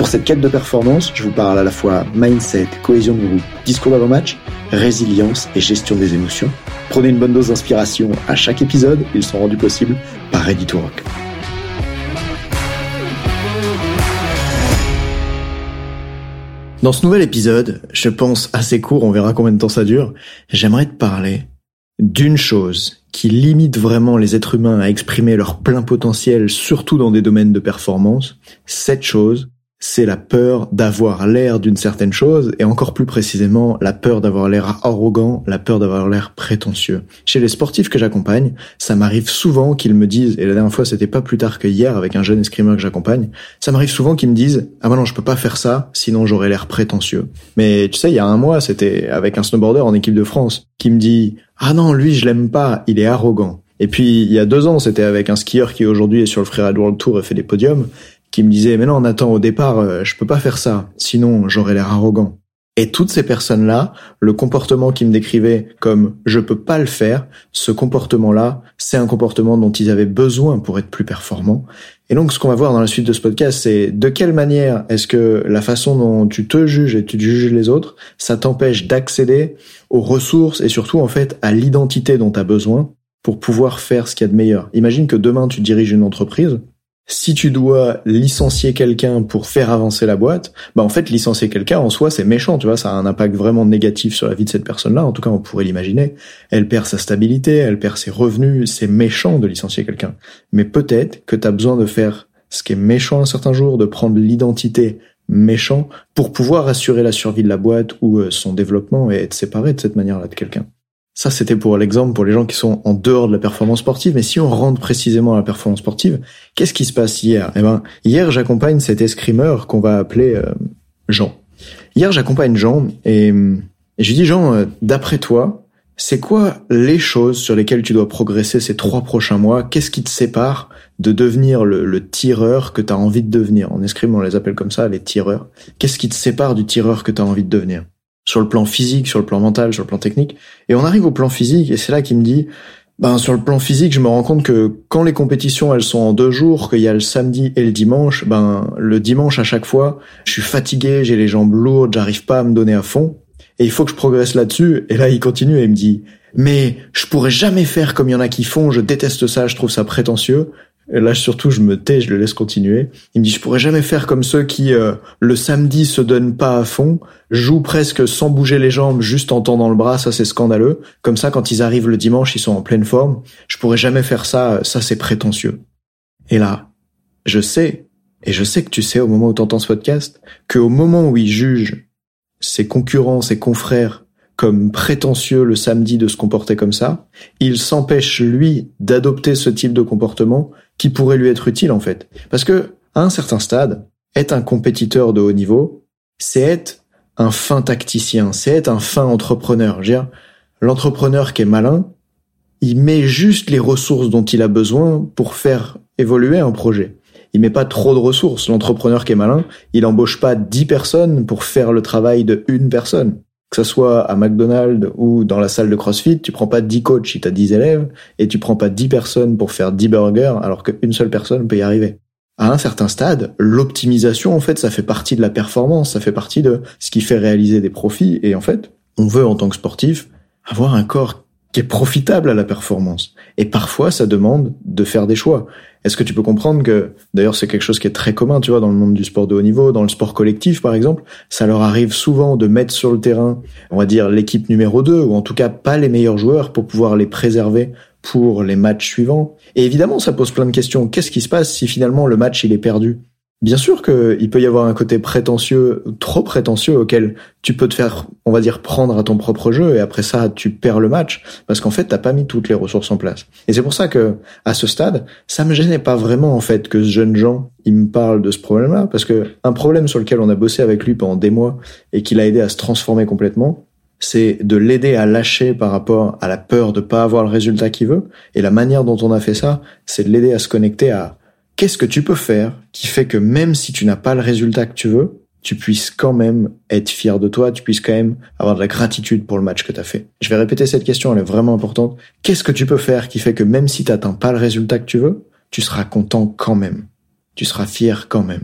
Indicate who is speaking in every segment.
Speaker 1: Pour cette quête de performance, je vous parle à la fois mindset, cohésion de groupe, discours d'avant-match, résilience et gestion des émotions. Prenez une bonne dose d'inspiration à chaque épisode, ils sont rendus possibles par Ready Rock. Dans ce nouvel épisode, je pense assez court, on verra combien de temps ça dure, j'aimerais te parler d'une chose qui limite vraiment les êtres humains à exprimer leur plein potentiel, surtout dans des domaines de performance. Cette chose, c'est la peur d'avoir l'air d'une certaine chose et encore plus précisément la peur d'avoir l'air arrogant, la peur d'avoir l'air prétentieux. Chez les sportifs que j'accompagne, ça m'arrive souvent qu'ils me disent, et la dernière fois c'était pas plus tard que hier avec un jeune escrimeur que j'accompagne, ça m'arrive souvent qu'ils me disent, ah ben non je peux pas faire ça, sinon j'aurais l'air prétentieux. Mais tu sais, il y a un mois c'était avec un snowboarder en équipe de France qui me dit, ah non lui je l'aime pas, il est arrogant. Et puis il y a deux ans, c'était avec un skieur qui aujourd'hui est sur le Freeride World Tour et fait des podiums, qui me disait mais non Nathan au départ euh, je peux pas faire ça sinon j'aurais l'air arrogant et toutes ces personnes-là, le comportement qu'ils me décrivaient comme je peux pas le faire, ce comportement-là, c'est un comportement dont ils avaient besoin pour être plus performants. Et donc, ce qu'on va voir dans la suite de ce podcast, c'est de quelle manière est-ce que la façon dont tu te juges et tu juges les autres, ça t'empêche d'accéder aux ressources et surtout, en fait, à l'identité dont tu as besoin pour pouvoir faire ce qu'il y a de meilleur. Imagine que demain, tu diriges une entreprise si tu dois licencier quelqu'un pour faire avancer la boîte, bah en fait licencier quelqu'un en soi c'est méchant, tu vois, ça a un impact vraiment négatif sur la vie de cette personne-là. En tout cas, on pourrait l'imaginer. Elle perd sa stabilité, elle perd ses revenus. C'est méchant de licencier quelqu'un. Mais peut-être que tu as besoin de faire ce qui est méchant un certain jour, de prendre l'identité méchant pour pouvoir assurer la survie de la boîte ou euh, son développement et être séparé de cette manière-là de quelqu'un. Ça, c'était pour l'exemple pour les gens qui sont en dehors de la performance sportive. Mais si on rentre précisément à la performance sportive, qu'est-ce qui se passe hier? Eh ben, hier, j'accompagne cet escrimeur qu'on va appeler euh, Jean. Hier, j'accompagne Jean et, je lui dis Jean, euh, d'après toi, c'est quoi les choses sur lesquelles tu dois progresser ces trois prochains mois? Qu'est-ce qui te sépare de devenir le, le tireur que tu as envie de devenir? En escrime, on les appelle comme ça, les tireurs. Qu'est-ce qui te sépare du tireur que tu as envie de devenir? Sur le plan physique, sur le plan mental, sur le plan technique. Et on arrive au plan physique, et c'est là qu'il me dit, ben sur le plan physique, je me rends compte que quand les compétitions elles sont en deux jours, qu'il y a le samedi et le dimanche, ben le dimanche à chaque fois, je suis fatigué, j'ai les jambes lourdes, j'arrive pas à me donner à fond, et il faut que je progresse là-dessus. Et là, il continue et il me dit, mais je pourrais jamais faire comme il y en a qui font, je déteste ça, je trouve ça prétentieux. Et là, surtout, je me tais, je le laisse continuer. Il me dit, je pourrais jamais faire comme ceux qui, euh, le samedi, se donnent pas à fond, jouent presque sans bouger les jambes, juste en tendant le bras, ça c'est scandaleux. Comme ça, quand ils arrivent le dimanche, ils sont en pleine forme. Je pourrais jamais faire ça, ça c'est prétentieux. Et là, je sais, et je sais que tu sais au moment où tu entends ce podcast, qu'au moment où il juge ses concurrents, ses confrères, comme prétentieux le samedi de se comporter comme ça, il s'empêche lui d'adopter ce type de comportement qui pourrait lui être utile en fait. Parce que à un certain stade, être un compétiteur de haut niveau, c'est être un fin tacticien, c'est être un fin entrepreneur. L'entrepreneur qui est malin, il met juste les ressources dont il a besoin pour faire évoluer un projet. Il met pas trop de ressources. L'entrepreneur qui est malin, il embauche pas dix personnes pour faire le travail de une personne que ce soit à McDonald's ou dans la salle de CrossFit, tu prends pas 10 coachs si t'as 10 élèves et tu prends pas 10 personnes pour faire 10 burgers alors qu'une seule personne peut y arriver. À un certain stade, l'optimisation, en fait, ça fait partie de la performance, ça fait partie de ce qui fait réaliser des profits et en fait, on veut en tant que sportif avoir un corps qui est profitable à la performance. Et parfois, ça demande de faire des choix. Est-ce que tu peux comprendre que, d'ailleurs, c'est quelque chose qui est très commun, tu vois, dans le monde du sport de haut niveau, dans le sport collectif, par exemple, ça leur arrive souvent de mettre sur le terrain, on va dire, l'équipe numéro 2, ou en tout cas pas les meilleurs joueurs pour pouvoir les préserver pour les matchs suivants. Et évidemment, ça pose plein de questions. Qu'est-ce qui se passe si finalement le match il est perdu? Bien sûr qu'il peut y avoir un côté prétentieux, trop prétentieux, auquel tu peux te faire, on va dire, prendre à ton propre jeu, et après ça, tu perds le match, parce qu'en fait, t'as pas mis toutes les ressources en place. Et c'est pour ça que, à ce stade, ça me gênait pas vraiment, en fait, que ce jeune Jean, il me parle de ce problème-là, parce que un problème sur lequel on a bossé avec lui pendant des mois, et qui l'a aidé à se transformer complètement, c'est de l'aider à lâcher par rapport à la peur de pas avoir le résultat qu'il veut, et la manière dont on a fait ça, c'est de l'aider à se connecter à qu'est-ce que tu peux faire qui fait que même si tu n'as pas le résultat que tu veux, tu puisses quand même être fier de toi, tu puisses quand même avoir de la gratitude pour le match que tu as fait. Je vais répéter cette question, elle est vraiment importante. Qu'est-ce que tu peux faire qui fait que même si tu n'atteins pas le résultat que tu veux, tu seras content quand même? Tu seras fier quand même?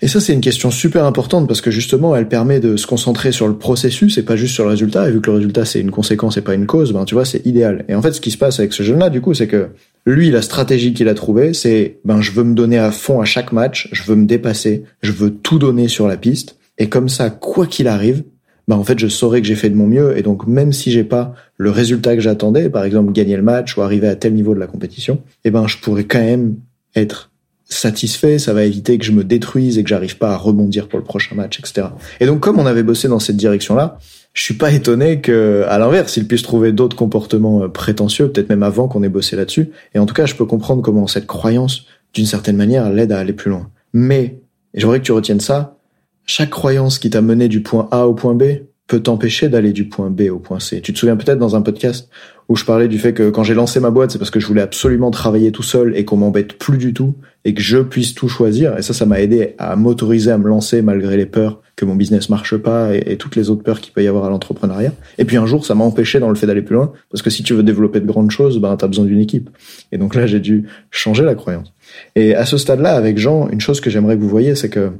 Speaker 1: Et ça, c'est une question super importante parce que justement, elle permet de se concentrer sur le processus et pas juste sur le résultat. Et vu que le résultat, c'est une conséquence et pas une cause, ben, tu vois, c'est idéal. Et en fait, ce qui se passe avec ce jeune-là, du coup, c'est que lui, la stratégie qu'il a trouvée, c'est, ben, je veux me donner à fond à chaque match, je veux me dépasser, je veux tout donner sur la piste. Et comme ça, quoi qu'il arrive, ben, en fait, je saurais que j'ai fait de mon mieux. Et donc, même si j'ai pas le résultat que j'attendais, par exemple, gagner le match ou arriver à tel niveau de la compétition, eh ben, je pourrais quand même être satisfait, ça va éviter que je me détruise et que j'arrive pas à rebondir pour le prochain match, etc. Et donc, comme on avait bossé dans cette direction-là, je suis pas étonné que, à l'inverse, il puisse trouver d'autres comportements euh, prétentieux, peut-être même avant qu'on ait bossé là-dessus. Et en tout cas, je peux comprendre comment cette croyance, d'une certaine manière, l'aide à aller plus loin. Mais, et j'aimerais que tu retiennes ça, chaque croyance qui t'a mené du point A au point B peut t'empêcher d'aller du point B au point C. Tu te souviens peut-être dans un podcast où je parlais du fait que quand j'ai lancé ma boîte, c'est parce que je voulais absolument travailler tout seul et qu'on m'embête plus du tout et que je puisse tout choisir. Et ça, ça m'a aidé à m'autoriser à me lancer malgré les peurs que mon business marche pas et, toutes les autres peurs qu'il peut y avoir à l'entrepreneuriat. Et puis un jour, ça m'a empêché dans le fait d'aller plus loin parce que si tu veux développer de grandes choses, ben t'as besoin d'une équipe. Et donc là, j'ai dû changer la croyance. Et à ce stade-là, avec Jean, une chose que j'aimerais que vous voyez, c'est que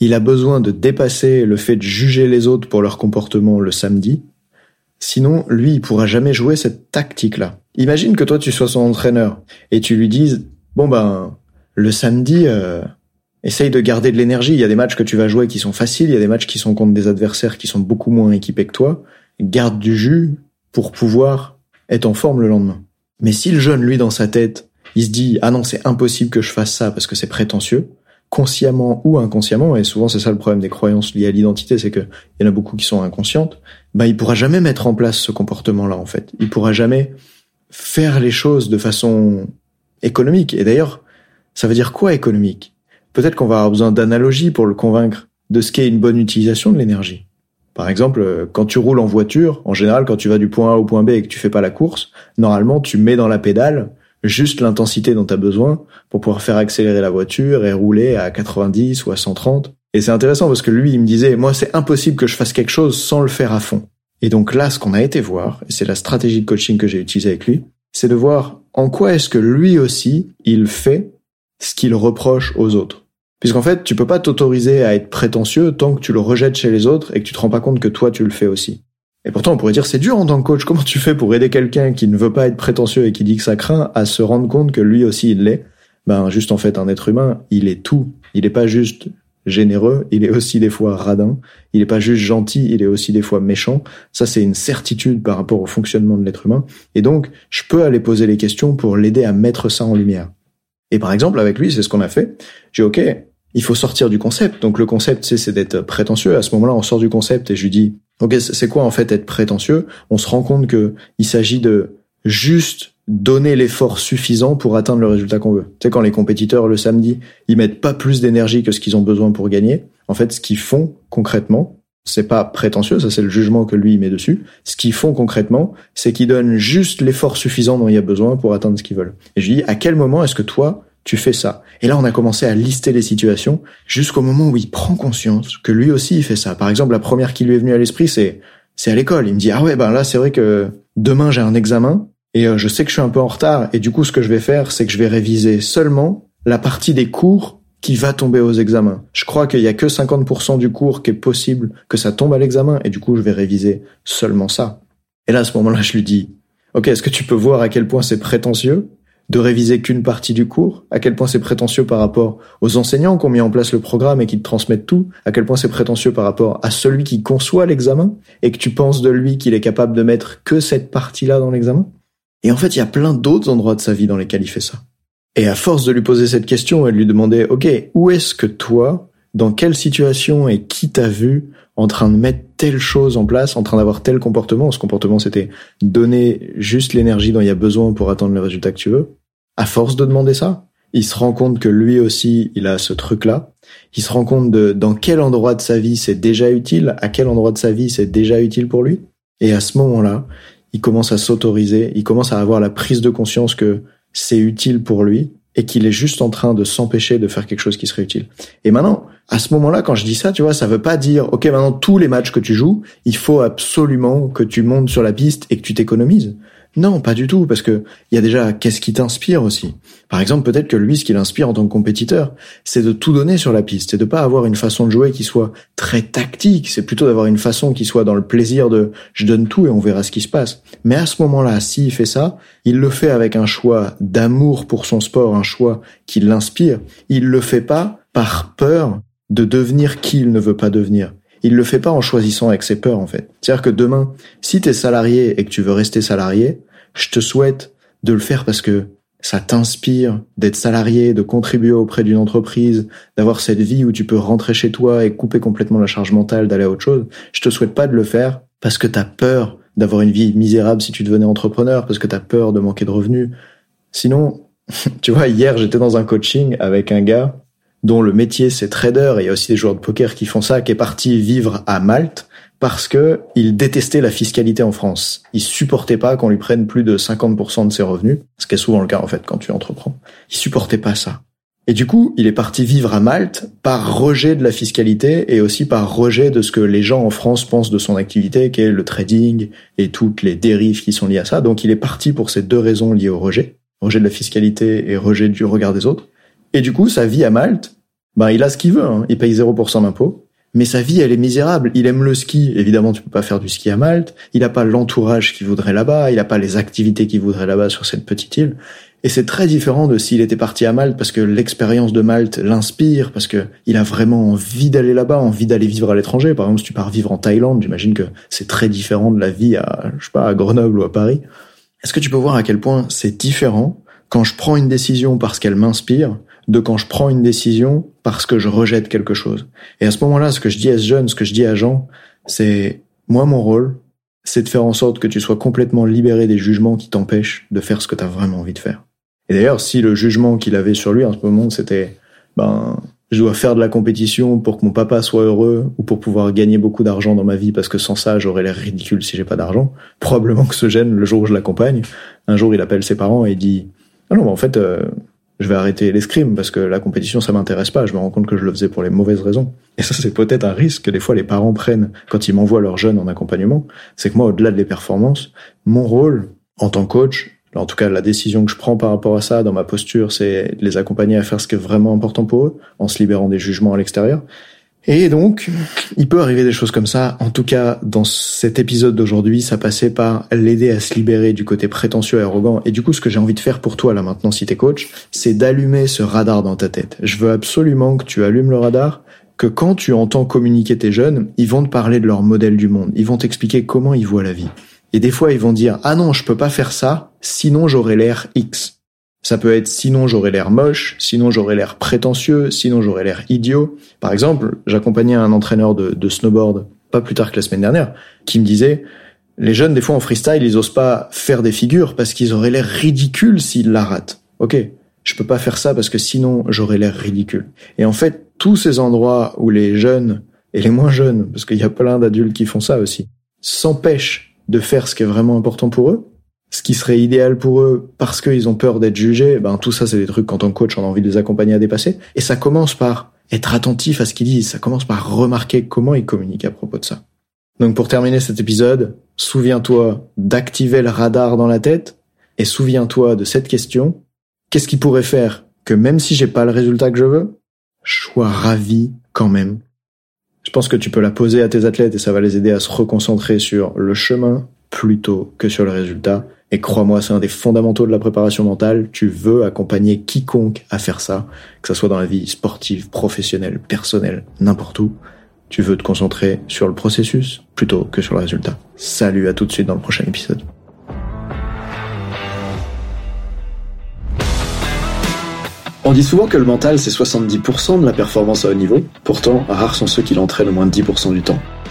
Speaker 1: il a besoin de dépasser le fait de juger les autres pour leur comportement le samedi. Sinon, lui, il pourra jamais jouer cette tactique-là. Imagine que toi, tu sois son entraîneur et tu lui dises, bon ben, le samedi, euh, essaye de garder de l'énergie. Il y a des matchs que tu vas jouer qui sont faciles, il y a des matchs qui sont contre des adversaires qui sont beaucoup moins équipés que toi. Garde du jus pour pouvoir être en forme le lendemain. Mais si le jeune, lui, dans sa tête, il se dit, ah non, c'est impossible que je fasse ça parce que c'est prétentieux, consciemment ou inconsciemment, et souvent c'est ça le problème des croyances liées à l'identité, c'est que il y en a beaucoup qui sont inconscientes, bah il pourra jamais mettre en place ce comportement-là en fait. Il pourra jamais faire les choses de façon économique. Et d'ailleurs, ça veut dire quoi économique? Peut-être qu'on va avoir besoin d'analogies pour le convaincre de ce qu'est une bonne utilisation de l'énergie. Par exemple, quand tu roules en voiture, en général, quand tu vas du point A au point B et que tu fais pas la course, normalement, tu mets dans la pédale juste l'intensité dont tu as besoin pour pouvoir faire accélérer la voiture et rouler à 90 ou à 130. Et c'est intéressant parce que lui, il me disait, moi, c'est impossible que je fasse quelque chose sans le faire à fond. Et donc là, ce qu'on a été voir, et c'est la stratégie de coaching que j'ai utilisée avec lui, c'est de voir en quoi est-ce que lui aussi, il fait ce qu'il reproche aux autres. Puisqu'en fait, tu peux pas t'autoriser à être prétentieux tant que tu le rejettes chez les autres et que tu te rends pas compte que toi, tu le fais aussi. Et pourtant, on pourrait dire c'est dur en tant que coach. Comment tu fais pour aider quelqu'un qui ne veut pas être prétentieux et qui dit que ça craint à se rendre compte que lui aussi il l'est? Ben juste en fait un être humain, il est tout. Il n'est pas juste généreux, il est aussi des fois radin, il n'est pas juste gentil, il est aussi des fois méchant. Ça, c'est une certitude par rapport au fonctionnement de l'être humain. Et donc, je peux aller poser les questions pour l'aider à mettre ça en lumière. Et par exemple, avec lui, c'est ce qu'on a fait. J'ai OK, il faut sortir du concept. Donc le concept, c'est d'être prétentieux. À ce moment-là, on sort du concept et je lui dis, OK, c'est quoi en fait être prétentieux? On se rend compte que il s'agit de juste donner l'effort suffisant pour atteindre le résultat qu'on veut. Tu sais, quand les compétiteurs le samedi, ils mettent pas plus d'énergie que ce qu'ils ont besoin pour gagner, en fait, ce qu'ils font concrètement, c'est pas prétentieux, ça c'est le jugement que lui met dessus. Ce qu'ils font concrètement, c'est qu'ils donnent juste l'effort suffisant dont il y a besoin pour atteindre ce qu'ils veulent. Et je lui dis, à quel moment est-ce que toi, tu fais ça? Et là, on a commencé à lister les situations jusqu'au moment où il prend conscience que lui aussi il fait ça. Par exemple, la première qui lui est venue à l'esprit, c'est c'est à l'école. Il me dit ah ouais ben là c'est vrai que demain j'ai un examen et euh, je sais que je suis un peu en retard et du coup ce que je vais faire c'est que je vais réviser seulement la partie des cours qui va tomber aux examens. Je crois qu'il y a que 50% du cours qui est possible que ça tombe à l'examen et du coup je vais réviser seulement ça. Et là à ce moment-là je lui dis ok est-ce que tu peux voir à quel point c'est prétentieux de réviser qu'une partie du cours, à quel point c'est prétentieux par rapport aux enseignants qui ont mis en place le programme et qui te transmettent tout, à quel point c'est prétentieux par rapport à celui qui conçoit l'examen et que tu penses de lui qu'il est capable de mettre que cette partie-là dans l'examen? Et en fait, il y a plein d'autres endroits de sa vie dans lesquels il fait ça. Et à force de lui poser cette question et lui demander, OK, où est-ce que toi, dans quelle situation et qui t'a vu en train de mettre telle chose en place, en train d'avoir tel comportement? Ce comportement, c'était donner juste l'énergie dont il y a besoin pour atteindre le résultat que tu veux. À force de demander ça, il se rend compte que lui aussi, il a ce truc-là. Il se rend compte de dans quel endroit de sa vie c'est déjà utile, à quel endroit de sa vie c'est déjà utile pour lui. Et à ce moment-là, il commence à s'autoriser, il commence à avoir la prise de conscience que c'est utile pour lui et qu'il est juste en train de s'empêcher de faire quelque chose qui serait utile. Et maintenant, à ce moment-là, quand je dis ça, tu vois, ça veut pas dire, OK, maintenant, tous les matchs que tu joues, il faut absolument que tu montes sur la piste et que tu t'économises. Non, pas du tout, parce que il y a déjà qu'est-ce qui t'inspire aussi. Par exemple, peut-être que lui, ce qui l'inspire en tant que compétiteur, c'est de tout donner sur la piste, c'est de pas avoir une façon de jouer qui soit très tactique, c'est plutôt d'avoir une façon qui soit dans le plaisir de je donne tout et on verra ce qui se passe. Mais à ce moment-là, s'il fait ça, il le fait avec un choix d'amour pour son sport, un choix qui l'inspire. Il le fait pas par peur de devenir qui il ne veut pas devenir. Il le fait pas en choisissant avec ses peurs, en fait. C'est-à-dire que demain, si t'es salarié et que tu veux rester salarié, je te souhaite de le faire parce que ça t'inspire d'être salarié, de contribuer auprès d'une entreprise, d'avoir cette vie où tu peux rentrer chez toi et couper complètement la charge mentale d'aller à autre chose. Je te souhaite pas de le faire parce que t'as peur d'avoir une vie misérable si tu devenais entrepreneur, parce que t'as peur de manquer de revenus. Sinon, tu vois, hier, j'étais dans un coaching avec un gars dont le métier c'est trader et il y a aussi des joueurs de poker qui font ça, qui est parti vivre à Malte parce que il détestait la fiscalité en France. Il supportait pas qu'on lui prenne plus de 50% de ses revenus, ce qui est souvent le cas en fait quand tu entreprends. Il supportait pas ça. Et du coup, il est parti vivre à Malte par rejet de la fiscalité et aussi par rejet de ce que les gens en France pensent de son activité, qui est le trading et toutes les dérives qui sont liées à ça. Donc il est parti pour ces deux raisons liées au rejet. Rejet de la fiscalité et rejet du regard des autres. Et du coup, sa vie à Malte, ben, il a ce qu'il veut. Hein. Il paye 0% d'impôt mais sa vie elle est misérable. Il aime le ski, évidemment tu peux pas faire du ski à Malte. Il a pas l'entourage qu'il voudrait là-bas, il a pas les activités qu'il voudrait là-bas sur cette petite île. Et c'est très différent de s'il était parti à Malte parce que l'expérience de Malte l'inspire, parce que il a vraiment envie d'aller là-bas, envie d'aller vivre à l'étranger. Par exemple, si tu pars vivre en Thaïlande, j'imagine que c'est très différent de la vie à, je sais pas, à Grenoble ou à Paris. Est-ce que tu peux voir à quel point c'est différent quand je prends une décision parce qu'elle m'inspire de quand je prends une décision parce que je rejette quelque chose. Et à ce moment-là, ce que je dis à ce jeune, ce que je dis à Jean, c'est moi mon rôle, c'est de faire en sorte que tu sois complètement libéré des jugements qui t'empêchent de faire ce que tu as vraiment envie de faire. Et d'ailleurs, si le jugement qu'il avait sur lui en ce moment, c'était ben je dois faire de la compétition pour que mon papa soit heureux ou pour pouvoir gagner beaucoup d'argent dans ma vie parce que sans ça j'aurais l'air ridicule si j'ai pas d'argent. Probablement que ce jeune, le jour où je l'accompagne, un jour il appelle ses parents et il dit ah non, en fait, euh, je vais arrêter l'escrime parce que la compétition ça m'intéresse pas. Je me rends compte que je le faisais pour les mauvaises raisons. Et ça c'est peut-être un risque que des fois les parents prennent quand ils m'envoient leurs jeunes en accompagnement. C'est que moi au-delà de les performances, mon rôle en tant que coach, en tout cas la décision que je prends par rapport à ça dans ma posture, c'est de les accompagner à faire ce qui est vraiment important pour eux en se libérant des jugements à l'extérieur. Et donc, il peut arriver des choses comme ça. En tout cas, dans cet épisode d'aujourd'hui, ça passait par l'aider à se libérer du côté prétentieux et arrogant. Et du coup, ce que j'ai envie de faire pour toi là maintenant, si t'es coach, c'est d'allumer ce radar dans ta tête. Je veux absolument que tu allumes le radar, que quand tu entends communiquer tes jeunes, ils vont te parler de leur modèle du monde. Ils vont t'expliquer comment ils voient la vie. Et des fois, ils vont dire, ah non, je peux pas faire ça, sinon j'aurais l'air X. Ça peut être sinon j'aurais l'air moche, sinon j'aurais l'air prétentieux, sinon j'aurais l'air idiot. Par exemple, j'accompagnais un entraîneur de, snowboard pas plus tard que la semaine dernière, qui me disait les jeunes des fois en freestyle ils osent pas faire des figures parce qu'ils auraient l'air ridicules s'ils la ratent. Ok, je peux pas faire ça parce que sinon j'aurais l'air ridicule. Et en fait, tous ces endroits où les jeunes et les moins jeunes, parce qu'il y a plein d'adultes qui font ça aussi, s'empêchent de faire ce qui est vraiment important pour eux, ce qui serait idéal pour eux parce qu'ils ont peur d'être jugés, ben tout ça c'est des trucs qu'en tant que coach on a envie de les accompagner à dépasser. Et ça commence par être attentif à ce qu'ils disent, ça commence par remarquer comment ils communiquent à propos de ça. Donc pour terminer cet épisode, souviens-toi d'activer le radar dans la tête et souviens-toi de cette question. Qu'est-ce qui pourrait faire que même si j'ai pas le résultat que je veux, je sois ravi quand même? Je pense que tu peux la poser à tes athlètes et ça va les aider à se reconcentrer sur le chemin plutôt que sur le résultat et crois-moi, c'est un des fondamentaux de la préparation mentale. Tu veux accompagner quiconque à faire ça, que ce soit dans la vie sportive, professionnelle, personnelle, n'importe où. Tu veux te concentrer sur le processus plutôt que sur le résultat. Salut, à tout de suite dans le prochain épisode.
Speaker 2: On dit souvent que le mental c'est 70% de la performance à haut niveau, pourtant rares sont ceux qui l'entraînent au moins de 10% du temps.